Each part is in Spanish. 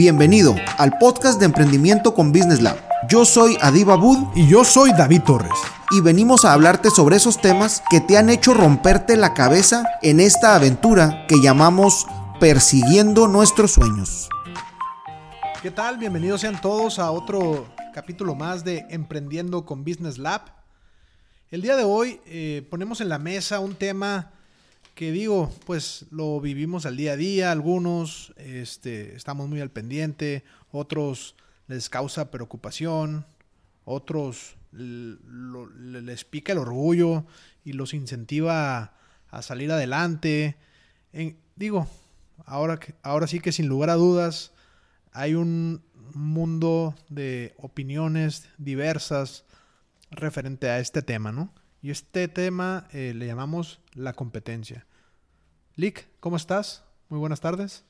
Bienvenido al podcast de emprendimiento con Business Lab. Yo soy Adiba Bud y yo soy David Torres. Y venimos a hablarte sobre esos temas que te han hecho romperte la cabeza en esta aventura que llamamos persiguiendo nuestros sueños. ¿Qué tal? Bienvenidos sean todos a otro capítulo más de Emprendiendo con Business Lab. El día de hoy eh, ponemos en la mesa un tema que digo, pues lo vivimos al día a día, algunos este, estamos muy al pendiente, otros les causa preocupación, otros les pica el orgullo y los incentiva a, salir adelante. digo, ahora, ahora sí que sin lugar a dudas hay un mundo de opiniones diversas referente a este tema, ¿no? Y este tema eh, le llamamos la competencia. Lick, ¿cómo estás? Muy buenas tardes.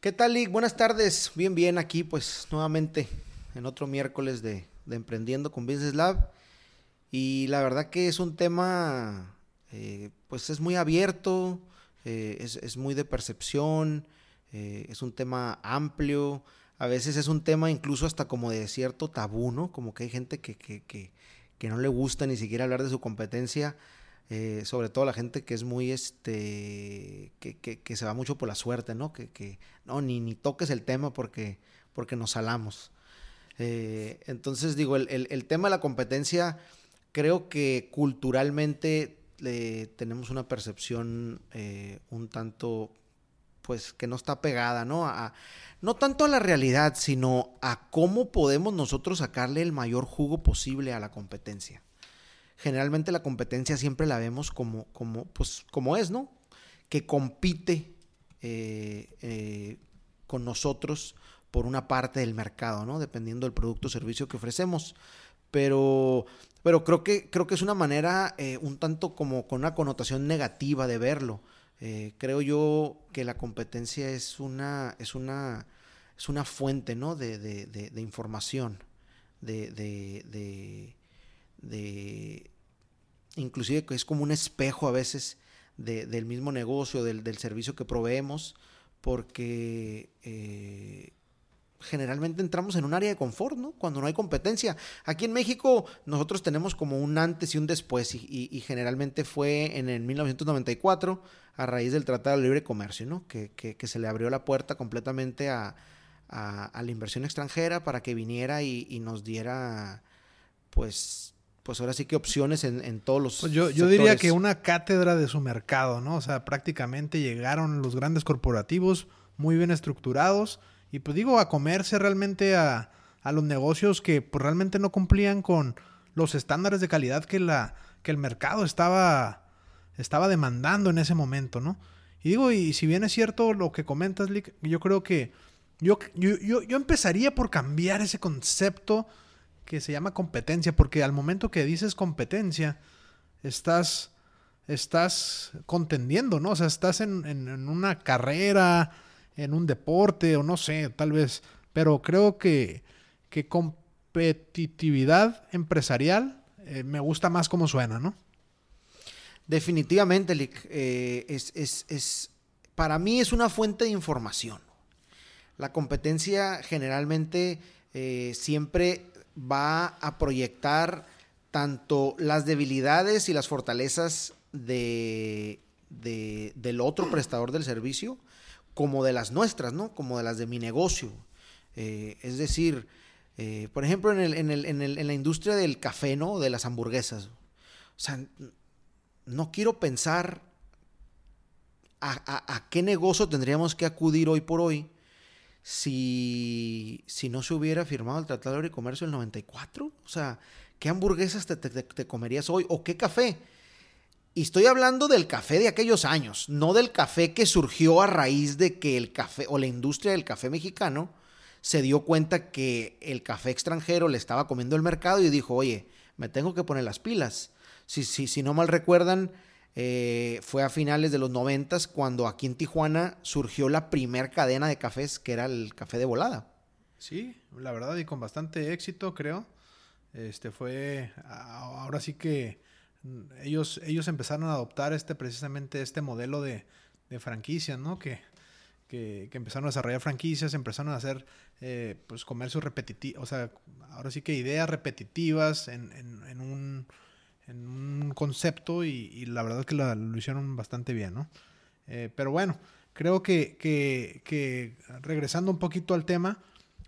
¿Qué tal, Lick? Buenas tardes. Bien, bien, aquí pues nuevamente en otro miércoles de, Emprendiendo con Business Lab. Y la verdad que es un tema, eh, pues es muy abierto, eh, es, muy de percepción, eh, es un tema amplio. A veces es un tema incluso hasta como de cierto tabú, ¿no? Como que hay gente que, que, que, que no le gusta ni siquiera hablar de su competencia eh, sobre todo la gente que es muy, este, que, se va mucho por la suerte, ¿no? Que, no, ni, ni toques el tema porque, porque nos salamos. Eh, entonces, digo, el, tema de la competencia, creo que culturalmente tenemos una percepción eh, un tanto, pues, que no está pegada, ¿no? no tanto a la realidad, sino a cómo podemos nosotros sacarle el mayor jugo posible a la competencia generalmente la competencia siempre la vemos como, como, pues, como es, ¿no? Que compite eh, eh, con nosotros por una parte del mercado, ¿no? Dependiendo del producto o servicio que ofrecemos. Pero, pero creo, que, creo que es una manera eh, un tanto como con una connotación negativa de verlo. creo yo que la competencia es una, es una, es una fuente, ¿no? De, de, información, de inclusive que es como un espejo a veces del mismo negocio, del, servicio que proveemos, porque eh, generalmente entramos en un área de confort, ¿no? Cuando no hay competencia. Aquí en México nosotros tenemos como un antes y un después, y, generalmente fue en el 1994 a raíz del Tratado de Libre Comercio, ¿no? Que, se le abrió la puerta completamente a, la inversión extranjera para que viniera y nos diera, pues, pues ahora sí que opciones en, todos los. Pues yo, yo diría que una cátedra de su mercado, ¿no? O sea, prácticamente llegaron los grandes corporativos muy bien estructurados y pues digo, a comerse realmente a, los negocios que pues, realmente no cumplían con los estándares de calidad que, la, que el mercado estaba, estaba demandando en ese momento, ¿no? Y digo, y si bien es cierto lo que comentas, Lick, yo creo que yo, yo, yo empezaría por cambiar ese concepto que se llama competencia, porque al momento que dices competencia, estás, estás contendiendo, ¿no? O sea, estás en, una carrera, en un deporte, o no sé, tal vez, pero creo que, que competitividad empresarial eh, me gusta más como suena, ¿no? Definitivamente, Lick, eh, es, es, para mí es una fuente de información. La competencia generalmente eh, siempre va a proyectar tanto las debilidades y las fortalezas de, del otro prestador del servicio como de las nuestras, ¿no? Como de las de mi negocio. Eh, es decir, eh, por ejemplo, en, la industria del café, ¿no? De las hamburguesas. O sea, no quiero pensar a qué negocio tendríamos que acudir hoy por hoy si, si no se hubiera firmado el Tratado de Libre Comercio del 94? O sea, ¿qué hamburguesas te, comerías hoy? ¿O qué café? Y estoy hablando del café de aquellos años, no del café que surgió a raíz de que el café o la industria del café mexicano se dio cuenta que el café extranjero le estaba comiendo el mercado y dijo, oye, me tengo que poner las pilas. Si, si, si no mal recuerdan, eh, fue a finales de los noventas cuando aquí en Tijuana surgió la primer cadena de cafés que era el café de volada. Sí, la verdad y con bastante éxito creo. Este fue ahora sí que mm, ellos ellos empezaron a adoptar este precisamente este modelo de, de franquicia, ¿no? Que, que, empezaron a desarrollar franquicias, empezaron a hacer eh, pues comercio repetitivo, o sea, ahora sí que ideas repetitivas en, en, un, en un, concepto y, la verdad es que lo hicieron bastante bien, ¿no? Eh, pero bueno, creo que, que, que, regresando un poquito al tema,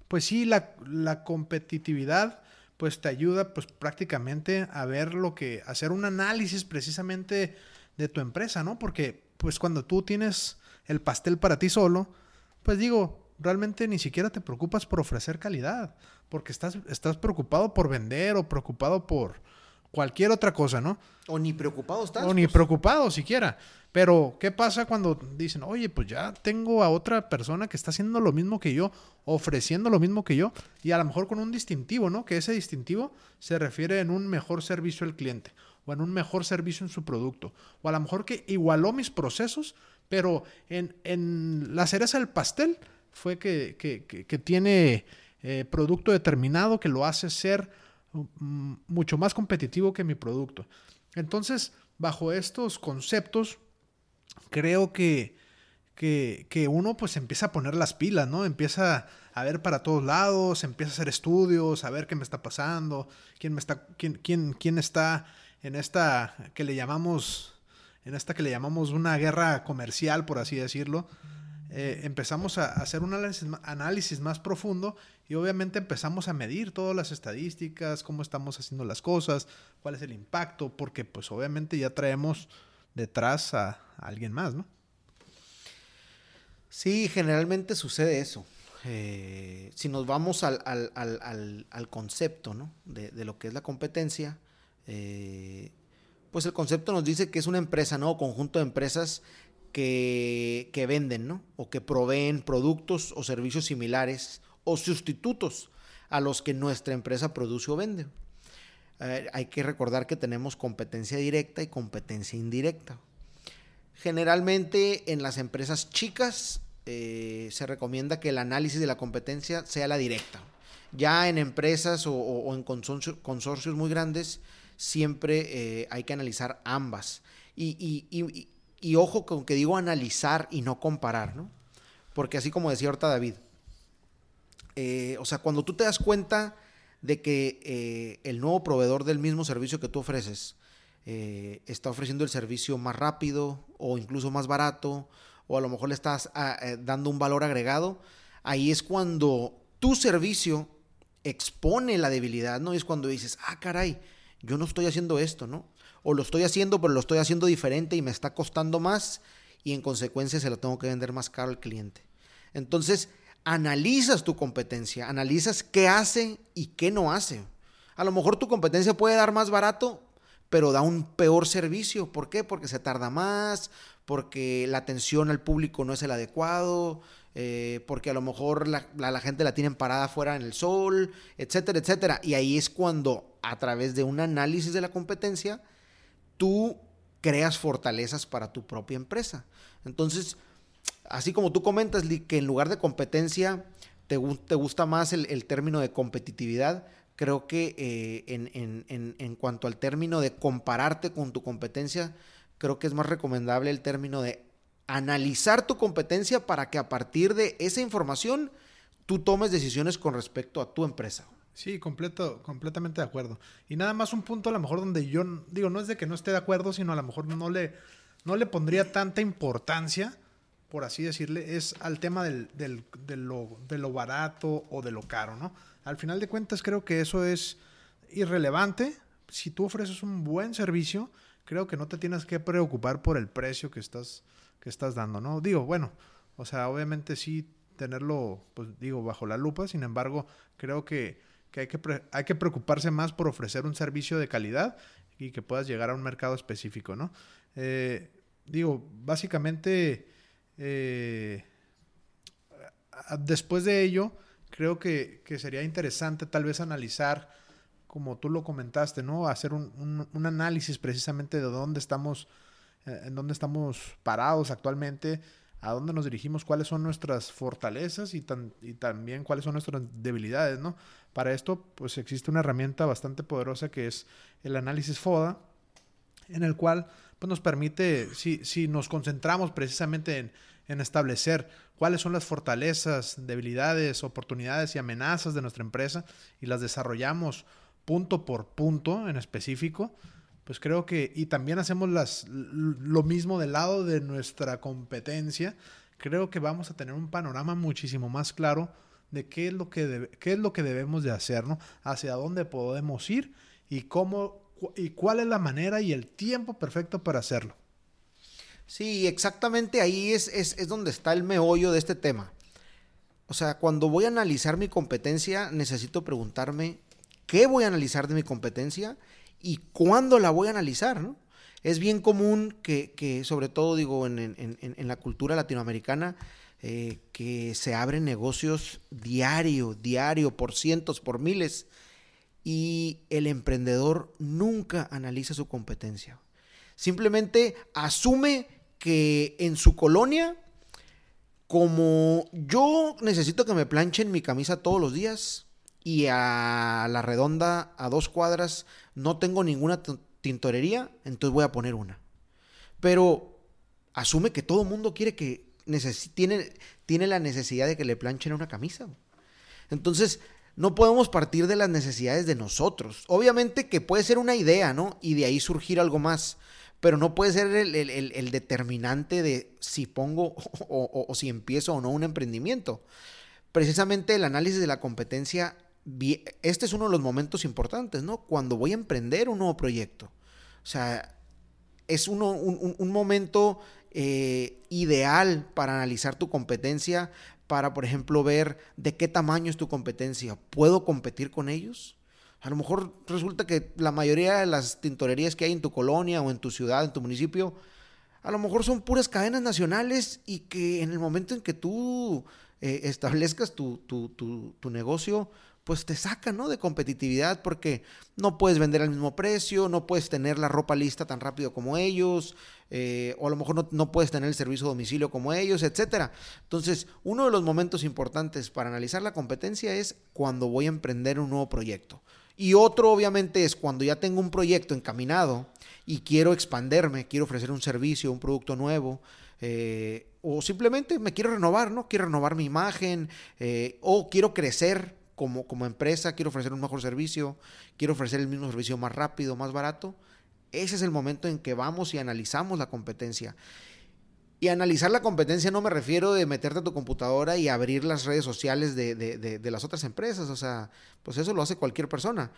pues sí, la, la, competitividad pues te ayuda pues prácticamente a ver lo que, hacer un análisis precisamente de tu empresa, ¿no? Porque pues cuando tú tienes el pastel para ti solo, pues digo, realmente ni siquiera te preocupas por ofrecer calidad, porque estás, estás preocupado por vender o preocupado por cualquier otra cosa, ¿no? O ni preocupado estás. O ni pues. preocupado siquiera. Pero, ¿qué pasa cuando dicen, oye, pues ya tengo a otra persona que está haciendo lo mismo que yo, ofreciendo lo mismo que yo, y a lo mejor con un distintivo, ¿no? Que ese distintivo se refiere en un mejor servicio al cliente, o en un mejor servicio en su producto, o a lo mejor que igualó mis procesos, pero en, en la cereza del pastel fue que, que, tiene eh, producto determinado que lo hace ser mucho más competitivo que mi producto. Entonces, bajo estos conceptos, creo que, que, uno pues empieza a poner las pilas, ¿no? Empieza a ver para todos lados, empieza a hacer estudios, a ver qué me está pasando, quién me está, quién, quién, quién está en esta que le llamamos en esta que le llamamos una guerra comercial, por así decirlo, eh, empezamos a hacer un análisis, más profundo y obviamente empezamos a medir todas las estadísticas, cómo estamos haciendo las cosas, cuál es el impacto, porque pues obviamente ya traemos detrás a, alguien más, ¿no? Sí, generalmente sucede eso. Eh, si nos vamos al, concepto ¿no? de, lo que es la competencia, eh, pues el concepto nos dice que es una empresa, ¿no? Conjunto de empresas que, venden, ¿no? O que proveen productos o servicios similares o sustitutos a los que nuestra empresa produce o vende. Eh, hay que recordar que tenemos competencia directa y competencia indirecta. Generalmente en las empresas chicas eh, se recomienda que el análisis de la competencia sea la directa. Ya en empresas o, en consorcios muy grandes siempre eh, hay que analizar ambas. Y, ojo con que digo analizar y no comparar, ¿no? Porque así como decía ahorita David, eh, o sea, cuando tú te das cuenta de que eh, el nuevo proveedor del mismo servicio que tú ofreces está ofreciendo el servicio más rápido o incluso más barato, o a lo mejor le estás ah, dando un valor agregado, ahí es cuando tu servicio expone la debilidad, ¿no? Y es cuando dices, ah, caray, yo no estoy haciendo esto, ¿no? O lo estoy haciendo, pero lo estoy haciendo diferente y me está costando más y en consecuencia se lo tengo que vender más caro al cliente. Entonces, analizas tu competencia, analizas qué hace y qué no hace. A lo mejor tu competencia puede dar más barato, pero da un peor servicio. ¿Por qué? Porque se tarda más, porque la atención al público no es el adecuado, eh, porque a lo mejor la, la, gente la tienen parada fuera en el sol, etcétera, etcétera. Y ahí es cuando a través de un análisis de la competencia, tú creas fortalezas para tu propia empresa. Entonces, así como tú comentas, que en lugar de competencia te, gusta más el, término de competitividad, creo que eh, en cuanto al término de compararte con tu competencia, creo que es más recomendable el término de analizar tu competencia para que a partir de esa información tú tomes decisiones con respecto a tu empresa. Sí, completo, completamente de acuerdo. Y nada más un punto a lo mejor donde yo digo, no es de que no esté de acuerdo, sino a lo mejor no le, no le pondría tanta importancia, por así decirle, es al tema del, del, de, lo, de lo barato o de lo caro, ¿no? Al final de cuentas creo que eso es irrelevante. Si tú ofreces un buen servicio, creo que no te tienes que preocupar por el precio que estás, que estás dando, ¿no? Digo, bueno, o sea, obviamente sí tenerlo, pues digo, bajo la lupa, sin embargo, creo que, hay, que hay que preocuparse más por ofrecer un servicio de calidad y que puedas llegar a un mercado específico, ¿no? Eh, digo, básicamente, eh, después de ello, creo que, que, sería interesante tal vez analizar como tú lo comentaste, ¿no? Hacer un, análisis precisamente de dónde estamos, eh, en dónde estamos parados actualmente, a dónde nos dirigimos, cuáles son nuestras fortalezas y, y también cuáles son nuestras debilidades, ¿no? Para esto, pues existe una herramienta bastante poderosa que es el análisis FODA, en el cual pues, nos permite, si, si nos concentramos precisamente en, en establecer cuáles son las fortalezas, debilidades, oportunidades y amenazas de nuestra empresa y las desarrollamos punto por punto en específico, pues creo que, y también hacemos las, lo mismo del lado de nuestra competencia, creo que vamos a tener un panorama muchísimo más claro de qué es lo que, qué es lo que debemos de hacer, ¿no? Hacia dónde podemos ir y cómo y cuál es la manera y el tiempo perfecto para hacerlo. Sí, exactamente ahí es, es, es donde está el meollo de este tema. O sea, cuando voy a analizar mi competencia, necesito preguntarme qué voy a analizar de mi competencia y cuándo la voy a analizar, ¿no? Es bien común que, sobre todo digo, en, la cultura latinoamericana, eh, que se abren negocios diario, diario, por cientos, por miles, y el emprendedor nunca analiza su competencia. Simplemente asume que en su colonia, como yo necesito que me planchen mi camisa todos los días y a la redonda, a dos cuadras, no tengo ninguna tintorería, entonces voy a poner una. Pero asume que todo el mundo quiere que tiene, tiene la necesidad de que le planchen una camisa. Entonces, no podemos partir de las necesidades de nosotros. Obviamente que puede ser una idea, ¿no? Y de ahí surgir algo más. Pero no puede ser el, determinante de si pongo o, si empiezo o no un emprendimiento. Precisamente el análisis de la competencia, este es uno de los momentos importantes, ¿no? Cuando voy a emprender un nuevo proyecto. O sea, es uno, un, momento eh, ideal para analizar tu competencia, para, por ejemplo, ver de qué tamaño es tu competencia. ¿Puedo competir con ellos? A lo mejor resulta que la mayoría de las tintorerías que hay en tu colonia o en tu ciudad, en tu municipio, a lo mejor son puras cadenas nacionales y que en el momento en que tú eh, establezcas tu, tu, tu negocio, pues te saca, ¿no? De competitividad porque no puedes vender al mismo precio, no puedes tener la ropa lista tan rápido como ellos, eh, o a lo mejor no, puedes tener el servicio a domicilio como ellos, etcétera. Entonces, uno de los momentos importantes para analizar la competencia es cuando voy a emprender un nuevo proyecto. Y otro, obviamente, es cuando ya tengo un proyecto encaminado y quiero expanderme, quiero ofrecer un servicio, un producto nuevo, eh, o simplemente me quiero renovar, ¿no? Quiero renovar mi imagen, eh, o quiero crecer como, como empresa, quiero ofrecer un mejor servicio, quiero ofrecer el mismo servicio más rápido, más barato. Ese es el momento en que vamos y analizamos la competencia. Y analizar la competencia no me refiero de meterte a tu computadora y abrir las redes sociales de, de, las otras empresas. O sea, pues eso lo hace cualquier persona.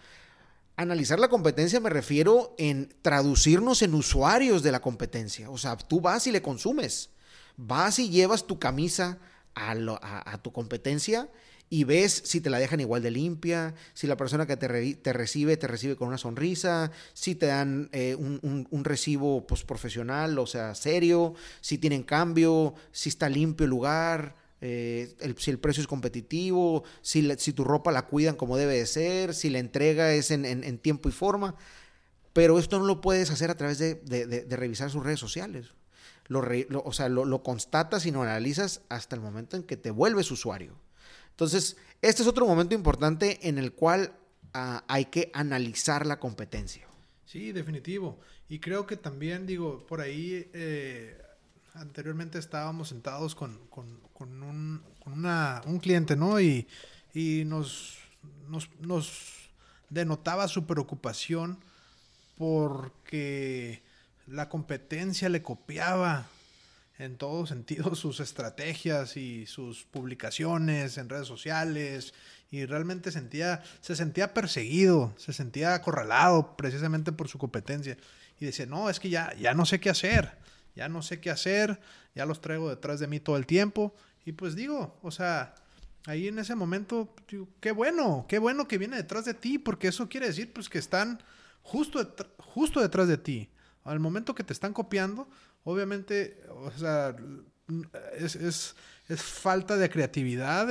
Analizar la competencia me refiero en traducirnos en usuarios de la competencia. O sea, tú vas y le consumes. Vas y llevas tu camisa a, a tu competencia y ves si te la dejan igual de limpia, si la persona que te, recibe te recibe con una sonrisa, si te dan eh, un, recibo pues, profesional, o sea, serio, si tienen cambio, si está limpio el lugar, eh, si el precio es competitivo, si, si, tu ropa la cuidan como debe de ser, si la entrega es en, tiempo y forma. Pero esto no lo puedes hacer a través de, revisar sus redes sociales. Lo, o sea, lo, lo constatas y lo analizas hasta el momento en que te vuelves usuario. Entonces, este es otro momento importante en el cual ah, hay que analizar la competencia. Sí, definitivo. Y creo que también, digo, por ahí eh, anteriormente estábamos sentados con, un, cliente, ¿no? Y, nos, nos, denotaba su preocupación porque la competencia le copiaba en todo sentido sus estrategias y sus publicaciones en redes sociales. Y realmente sentía, se sentía perseguido, se sentía acorralado precisamente por su competencia. Y decía, no, es que ya, ya no sé qué hacer, ya no sé qué hacer, ya los traigo detrás de mí todo el tiempo y pues digo, o sea, ahí en ese momento, qué bueno, qué bueno que viene detrás de ti porque eso quiere decir pues que están justo, justo detrás de ti. Al momento que te están copiando, obviamente, o sea, es, falta de creatividad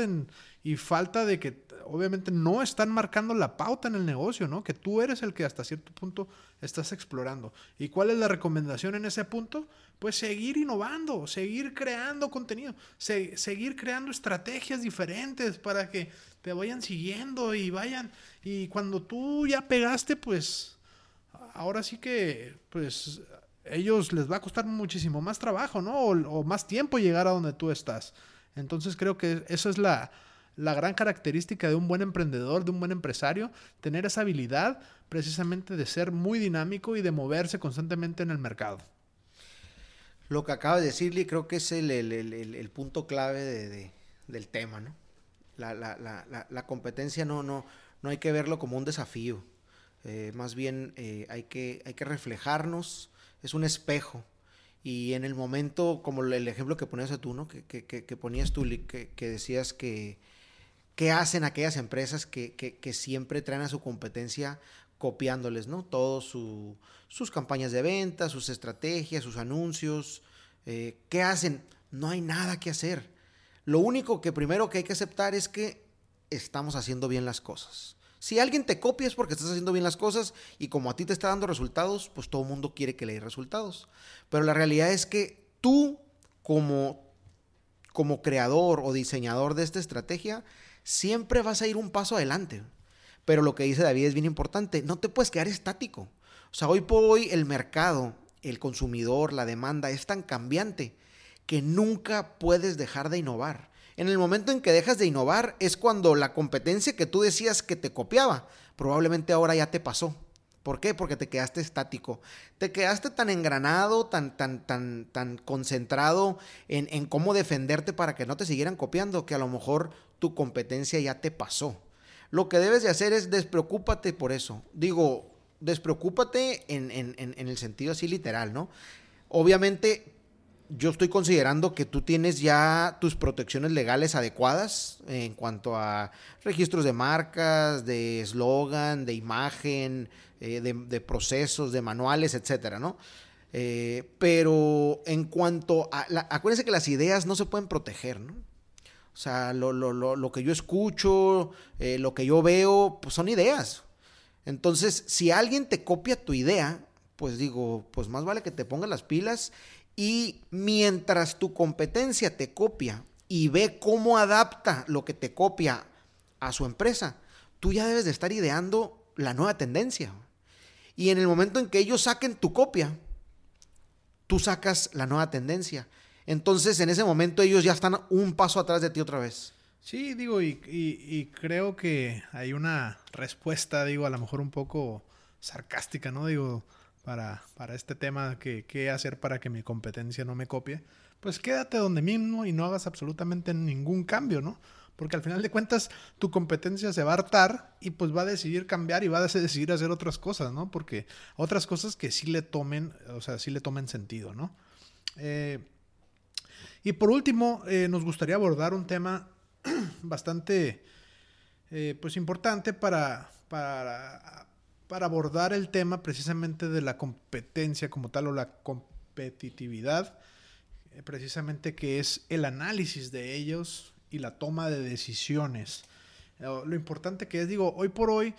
y falta de que obviamente no están marcando la pauta en el negocio, ¿no? Que tú eres el que hasta cierto punto estás explorando. ¿Y cuál es la recomendación en ese punto? Pues seguir innovando, seguir creando contenido, seguir creando estrategias diferentes para que te vayan siguiendo y vayan. Y cuando tú ya pegaste, pues ahora sí que, pues ellos les va a costar muchísimo más trabajo, ¿no? O, más tiempo llegar a donde tú estás. Entonces creo que esa es la, la gran característica de un buen emprendedor, de un buen empresario, tener esa habilidad precisamente de ser muy dinámico y de moverse constantemente en el mercado. Lo que acaba de decirle creo que es el, punto clave de, del tema, ¿no? La, la, la, la, competencia no, no, no hay que verlo como un desafío, eh, más bien eh, hay, que, hay que reflejarnos, es un espejo. Y en el momento, como el ejemplo que ponías tú, ¿no? Que, que, que ponías tú, que, decías que, ¿qué hacen aquellas empresas que, que, siempre traen a su competencia copiándoles, ¿no? Todos su, sus campañas de venta, sus estrategias, sus anuncios. Eh, ¿Qué hacen? No hay nada que hacer. Lo único que primero que hay que aceptar es que estamos haciendo bien las cosas. Si alguien te copia es porque estás haciendo bien las cosas y como a ti te está dando resultados, pues todo el mundo quiere que le dé resultados. Pero la realidad es que tú como, como creador o diseñador de esta estrategia, siempre vas a ir un paso adelante. Pero lo que dice David es bien importante, no te puedes quedar estático. O sea, hoy por hoy el mercado, el consumidor, la demanda es tan cambiante que nunca puedes dejar de innovar. En el momento en que dejas de innovar es cuando la competencia que tú decías que te copiaba, probablemente ahora ya te pasó. ¿Por qué? Porque te quedaste estático. Te quedaste tan engranado, tan, tan, tan, tan concentrado en, en cómo defenderte para que no te siguieran copiando, que a lo mejor tu competencia ya te pasó. Lo que debes de hacer es despreocúpate por eso. Digo, despreocúpate en, en, en, el sentido así literal, ¿no? Obviamente, yo estoy considerando que tú tienes ya tus protecciones legales adecuadas en cuanto a registros de marcas, de eslogan, de imagen, eh, de, procesos, de manuales, etcétera, ¿no? Eh, pero en cuanto a. acuérdense que las ideas no se pueden proteger, ¿no? O sea, lo, lo, lo, lo que yo escucho, eh, lo que yo veo, pues son ideas. Entonces, si alguien te copia tu idea, pues digo, pues más vale que te pongas las pilas y mientras tu competencia te copia y ve cómo adapta lo que te copia a su empresa, tú ya debes de estar ideando la nueva tendencia. Y en el momento en que ellos saquen tu copia, tú sacas la nueva tendencia. Entonces, en ese momento ellos ya están un paso atrás de ti otra vez. Sí, digo, y, creo que hay una respuesta, digo, a lo mejor un poco sarcástica, ¿no? Digo, para, para este tema, que qué hacer para que mi competencia no me copie. Pues quédate donde mismo y no hagas absolutamente ningún cambio, ¿no? Porque al final de cuentas tu competencia se va a hartar y pues va a decidir cambiar y va a decidir hacer otras cosas, ¿no? Porque otras cosas que sí le tomen, o sea, sí le tomen sentido, ¿no? Eh, y por último, eh, nos gustaría abordar un tema bastante eh, pues importante para, para, para, abordar el tema precisamente de la competencia como tal o la competitividad, eh, precisamente que es el análisis de ellos y la toma de decisiones. Lo importante que es, digo, hoy por hoy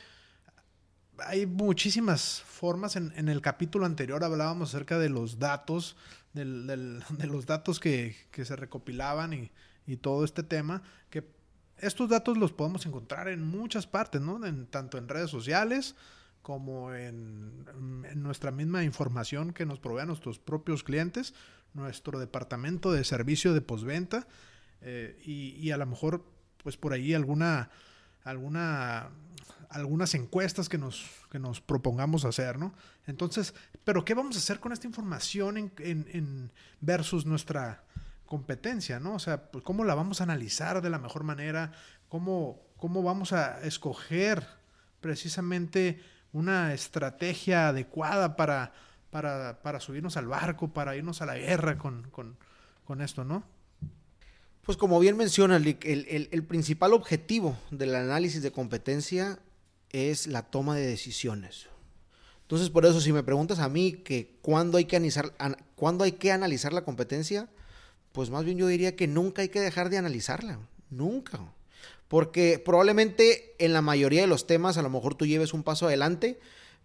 hay muchísimas formas. En, en, el capítulo anterior hablábamos acerca de los datos, del, de los datos que, que se recopilaban y, y, todo este tema, que estos datos los podemos encontrar en muchas partes, ¿no? En, tanto en redes sociales como en, nuestra misma información que nos proveen nuestros propios clientes, nuestro departamento de servicio de postventa eh, y, a lo mejor pues por ahí alguna alguna, algunas encuestas que nos, que nos propongamos hacer, ¿no? Entonces, ¿pero qué vamos a hacer con esta información en, versus nuestra competencia, ¿no? O sea, pues, ¿cómo la vamos a analizar de la mejor manera? ¿Cómo, cómo vamos a escoger precisamente una estrategia adecuada para, para, para subirnos al barco, para irnos a la guerra con, con, con esto, ¿no? Pues como bien menciona, el, el, principal objetivo del análisis de competencia es la toma de decisiones. Entonces, por eso, si me preguntas a mí que cuándo hay que analizar, cuándo hay que analizar la competencia, pues más bien yo diría que nunca hay que dejar de analizarla. Nunca. Porque probablemente en la mayoría de los temas a lo mejor tú lleves un paso adelante,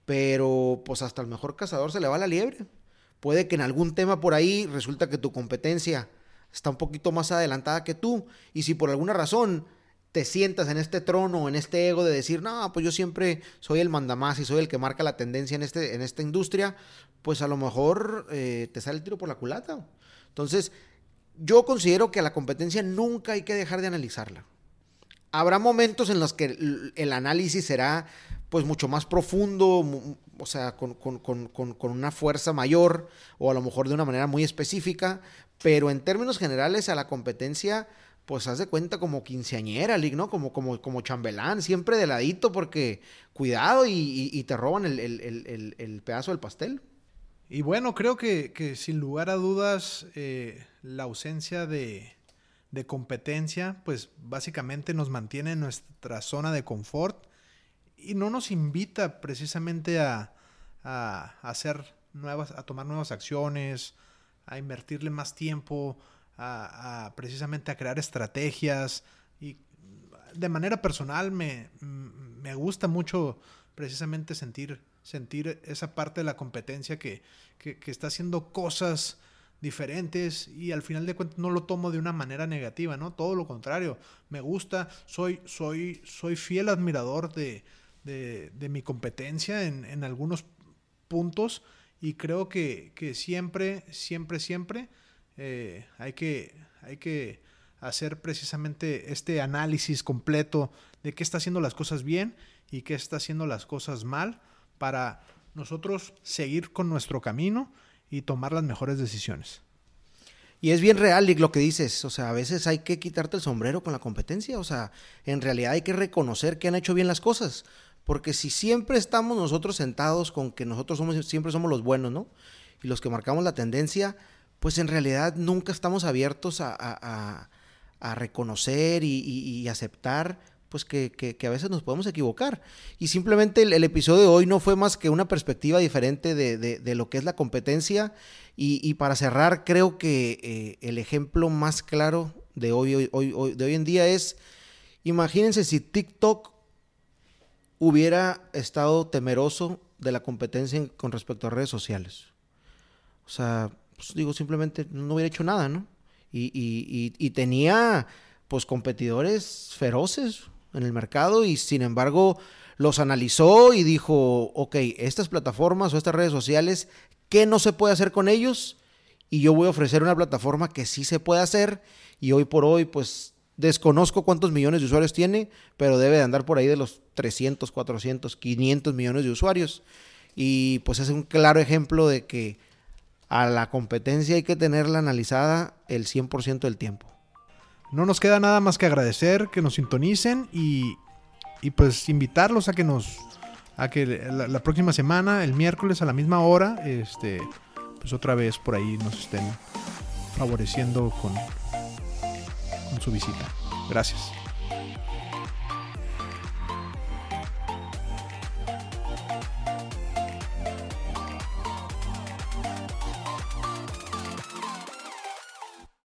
pero pues hasta el mejor cazador se le va la liebre. Puede que en algún tema por ahí resulta que tu competencia está un poquito más adelantada que tú y si por alguna razón te sientas en este trono, en este ego de decir, no, pues yo siempre soy el mandamás y soy el que marca la tendencia en, este, en esta industria, pues a lo mejor eh, te sale el tiro por la culata. Entonces, yo considero que a la competencia nunca hay que dejar de analizarla. Habrá momentos en los que el, análisis será pues mucho más profundo, o sea, con, con, una fuerza mayor o a lo mejor de una manera muy específica, pero en términos generales a la competencia pues haz de cuenta como quinceañera, ¿no? Como, como, como chambelán, siempre de ladito, porque cuidado y, te roban el, pedazo del pastel. Y bueno, creo que, sin lugar a dudas, eh, la ausencia de, competencia, pues básicamente nos mantiene en nuestra zona de confort y no nos invita precisamente a, a hacer nuevas, a tomar nuevas acciones, a invertirle más tiempo, a, precisamente a crear estrategias. Y de manera personal me, me gusta mucho precisamente sentir, sentir esa parte de la competencia que, está haciendo cosas diferentes y al final de cuentas no lo tomo de una manera negativa, ¿no? Todo lo contrario, me gusta, soy, soy, soy fiel admirador de, de, mi competencia en, en, algunos puntos y creo que, que siempre, siempre, siempre eh, hay, que, hay que hacer precisamente este análisis completo de qué está haciendo las cosas bien y qué está haciendo las cosas mal para nosotros seguir con nuestro camino y tomar las mejores decisiones. Y es bien real lo que dices, o sea, a veces hay que quitarte el sombrero con la competencia, o sea, en realidad hay que reconocer que han hecho bien las cosas, porque si siempre estamos nosotros sentados con que nosotros somos siempre somos los buenos, ¿no? Y los que marcamos la tendencia, pues en realidad nunca estamos abiertos a, reconocer y, aceptar pues que, a veces nos podemos equivocar. Y simplemente el, episodio de hoy no fue más que una perspectiva diferente de, lo que es la competencia. Y, para cerrar, creo que eh, el ejemplo más claro de hoy, hoy, de hoy en día es, imagínense si TikTok hubiera estado temeroso de la competencia con respecto a redes sociales. O sea, pues digo, simplemente no hubiera hecho nada, ¿no? Y, tenía, pues, competidores feroces en el mercado y, sin embargo, los analizó y dijo, ok, estas plataformas o estas redes sociales, ¿qué no se puede hacer con ellos? Y yo voy a ofrecer una plataforma que sí se puede hacer y hoy por hoy, pues, desconozco cuántos millones de usuarios tiene, pero debe de andar por ahí de los 300, 400, 500 millones de usuarios. Y pues es un claro ejemplo de que a la competencia hay que tenerla analizada el 100% del tiempo. No nos queda nada más que agradecer que nos sintonicen y, pues invitarlos a que nos a que la, próxima semana, el miércoles a la misma hora, este pues otra vez por ahí nos estén favoreciendo con, con su visita. Gracias.